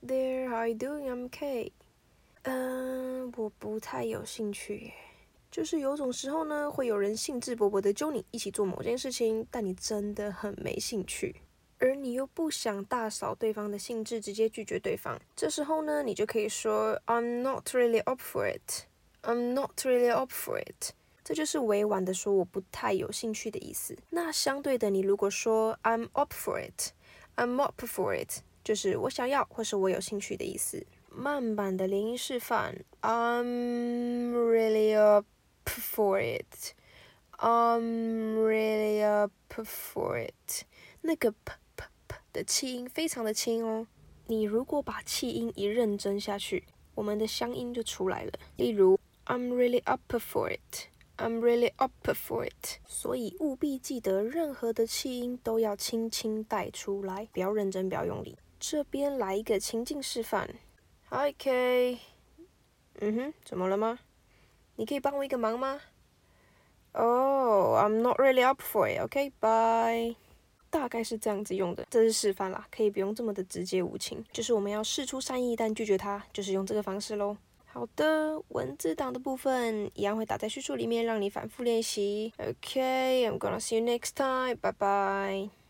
There, how you doing? I'm K. 嗯，我不太有兴趣。就是有种时候呢，会有人兴致勃勃的揪你一起做某件事情，但你真的很没兴趣，而你又不想大扫对方的兴致，直接拒绝对方。这时候呢，你就可以说 I'm not really up for it. I'm not really up for it. 这就是委婉的说我不太有兴趣的意思。那相对的，你如果说 I'm up for it, I'm up for it，就是我想要或是我有兴趣的意思。慢版的连音示范，I'm really up for it, I'm really up for it。那个 p p p 的气音非常的轻哦。你如果把气音一认真下去，我们的乡音就出来了。例如 I'm really up for it。I'm really up for it，所以务必记得，任何的气音都要轻轻带出来，不要认真，不要用力。这边来一个情境示范。Hi K，嗯哼，怎么了吗？你可以帮我一个忙吗？Oh, I'm not really up for it. OK, bye。大概是这样子用的，这是示范啦，可以不用这么的直接无情。就是我们要试出善意，但拒绝他，就是用这个方式喽。好的，文字档的部分一样会打在叙述里面，让你反复练习。Okay, I'm gonna see you next time. Bye bye.